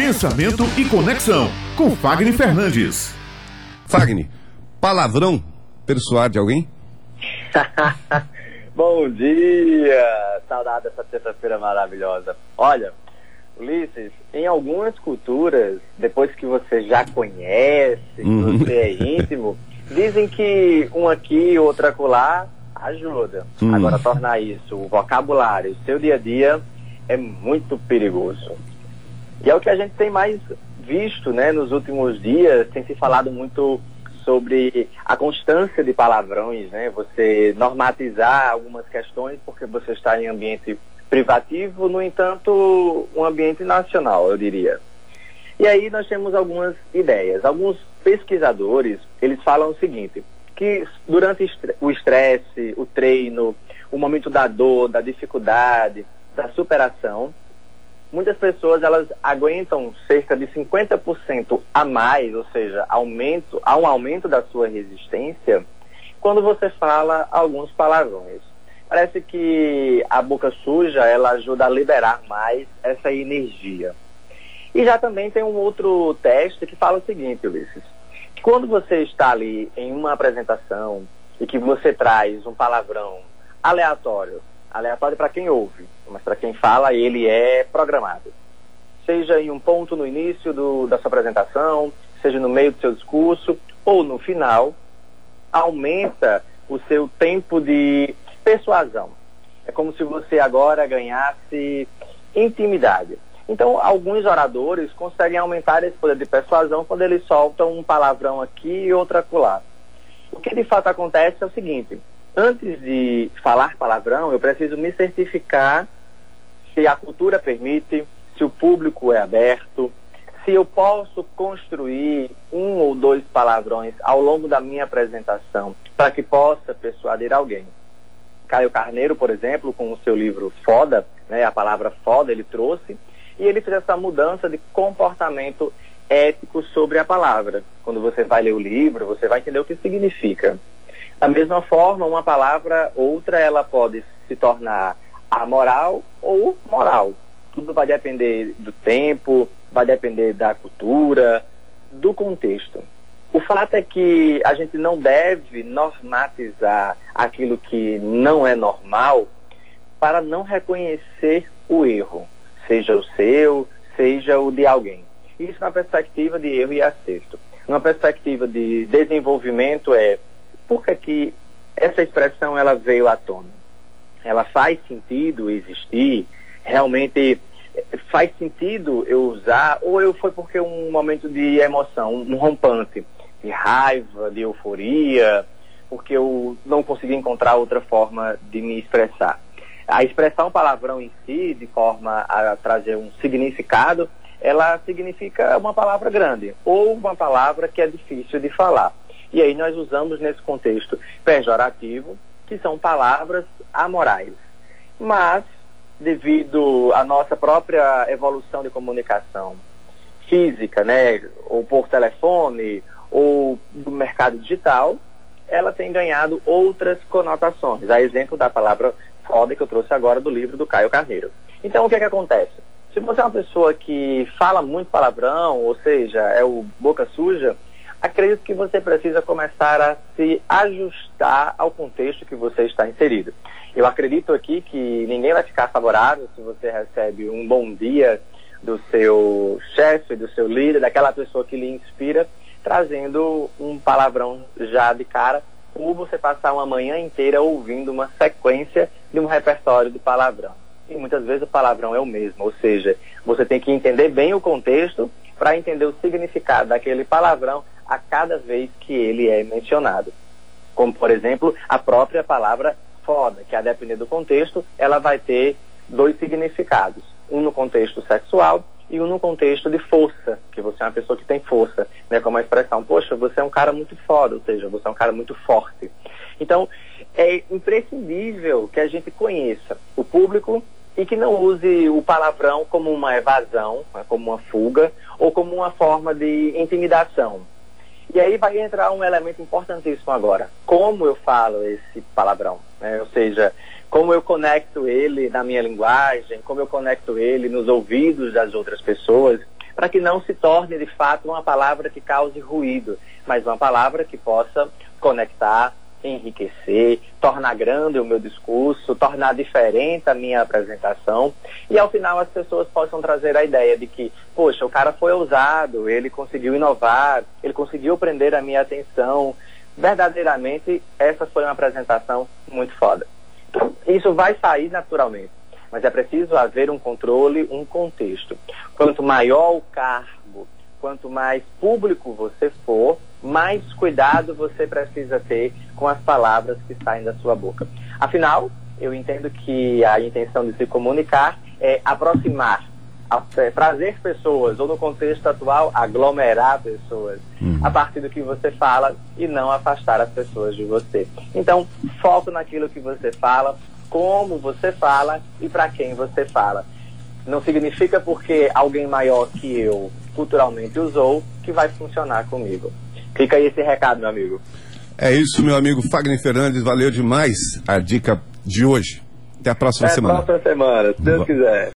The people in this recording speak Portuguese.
Pensamento e conexão com Fagner Fernandes. Fagner, palavrão persuade alguém? Bom dia! Saudade dessa terça-feira maravilhosa. Olha, Ulisses, em algumas culturas, depois que você já conhece, que Uhum. você é íntimo, dizem que um aqui, outro acolá ajuda. Hum. Agora, tornar isso o vocabulário, o seu dia a dia, é muito perigoso. E é o que a gente tem mais visto, né, nos últimos dias, tem se falado muito sobre a constância de palavrões, né? Você normatizar algumas questões porque você está em ambiente privativo, no entanto, um ambiente nacional, eu diria. E aí nós temos algumas ideias. Alguns pesquisadores, eles falam o seguinte, que durante o estresse, o treino, o momento da dor, da dificuldade, da superação, muitas pessoas elas aguentam cerca de 50% a mais, ou seja, aumento, há um aumento da sua resistência quando você fala alguns palavrões. Parece que a boca suja ela ajuda a liberar mais essa energia. E já também tem um outro teste que fala o seguinte, Ulisses. Quando você está ali em uma apresentação e que você traz um palavrão aleatório, aleatório para quem ouve, mas para quem fala ele é programado. Seja em um ponto no início do, da sua apresentação, seja no meio do seu discurso ou no final, aumenta o seu tempo de persuasão. É como se você agora ganhasse intimidade. Então, alguns oradores conseguem aumentar esse poder de persuasão quando eles soltam um palavrão aqui e outro acolá. O que de fato acontece é o seguinte: antes de falar palavrão, eu preciso me certificar se a cultura permite, se o público é aberto, se eu posso construir um ou dois palavrões ao longo da minha apresentação para que possa persuadir alguém. Caio Carneiro, por exemplo, com o seu livro Foda, né, a palavra foda ele trouxe, e ele fez essa mudança de comportamento ético sobre a palavra. Quando você vai ler o livro, você vai entender o que significa. Da mesma forma, uma palavra, outra, ela pode se tornar amoral ou moral. Tudo vai depender do tempo, vai depender da cultura, do contexto. O fato é que a gente não deve normatizar aquilo que não é normal para não reconhecer o erro, seja o seu, seja o de alguém. Isso na perspectiva de erro e acerto. Numa perspectiva de desenvolvimento é por que, que essa expressão ela veio à tona? Ela faz sentido existir? Realmente eh, faz sentido eu usar? Ou eu foi porque um momento de emoção, um rompante, de raiva, de euforia, porque eu não consegui encontrar outra forma de me expressar? A expressar um palavrão em si, de forma a trazer um significado, ela significa uma palavra grande ou uma palavra que é difícil de falar. E aí nós usamos nesse contexto pejorativo, que são palavras amorais. Mas, devido à nossa própria evolução de comunicação física, né, ou por telefone, ou do mercado digital, ela tem ganhado outras conotações. A exemplo da palavra foda que eu trouxe agora do livro do Caio Carneiro. Então, o que é que acontece? Se você é uma pessoa que fala muito palavrão, ou seja, é o boca suja, acredito que você precisa começar a se ajustar ao contexto que você está inserido. Eu acredito aqui que ninguém vai ficar favorável se você recebe um bom dia do seu chefe, do seu líder, daquela pessoa que lhe inspira, trazendo um palavrão já de cara, ou você passar uma manhã inteira ouvindo uma sequência de um repertório de palavrão. E muitas vezes o palavrão é o mesmo, ou seja, você tem que entender bem o contexto para entender o significado daquele palavrão a cada vez que ele é mencionado. Como, por exemplo, a própria palavra foda, que a depender do contexto, ela vai ter dois significados. Um no contexto sexual e um no contexto de força, que você é uma pessoa que tem força, né? Como a expressão, poxa, você é um cara muito foda, ou seja, você é um cara muito forte. Então, é imprescindível que a gente conheça o público e que não use o palavrão como uma evasão, né, como uma fuga, ou como uma forma de intimidação. E aí vai entrar um elemento importantíssimo agora. Como eu falo esse palavrão? Né? Ou seja, como eu conecto ele na minha linguagem, como eu conecto ele nos ouvidos das outras pessoas, para que não se torne de fato uma palavra que cause ruído, mas uma palavra que possa conectar, enriquecer, tornar grande o meu discurso, tornar diferente a minha apresentação e ao final as pessoas possam trazer a ideia de que, poxa, o cara foi ousado, ele conseguiu inovar, ele conseguiu prender a minha atenção. Verdadeiramente, essa foi uma apresentação muito foda. Isso vai sair naturalmente, mas é preciso haver um controle, um contexto. Quanto maior o cargo, quanto mais público você for, mais cuidado você precisa ter com as palavras que saem da sua boca. Afinal, eu entendo que a intenção de se comunicar é aproximar, é, trazer pessoas, ou no contexto atual, aglomerar pessoas, uhum. a partir do que você fala e não afastar as pessoas de você. Então, foco naquilo que você fala, como você fala e para quem você fala. Não significa porque alguém maior que eu culturalmente usou que vai funcionar comigo. Fica aí esse recado, meu amigo. É isso, meu amigo Fagner Fernandes. Valeu demais a dica de hoje. Até a próxima Até semana. Até a próxima semana, se Deus quiser.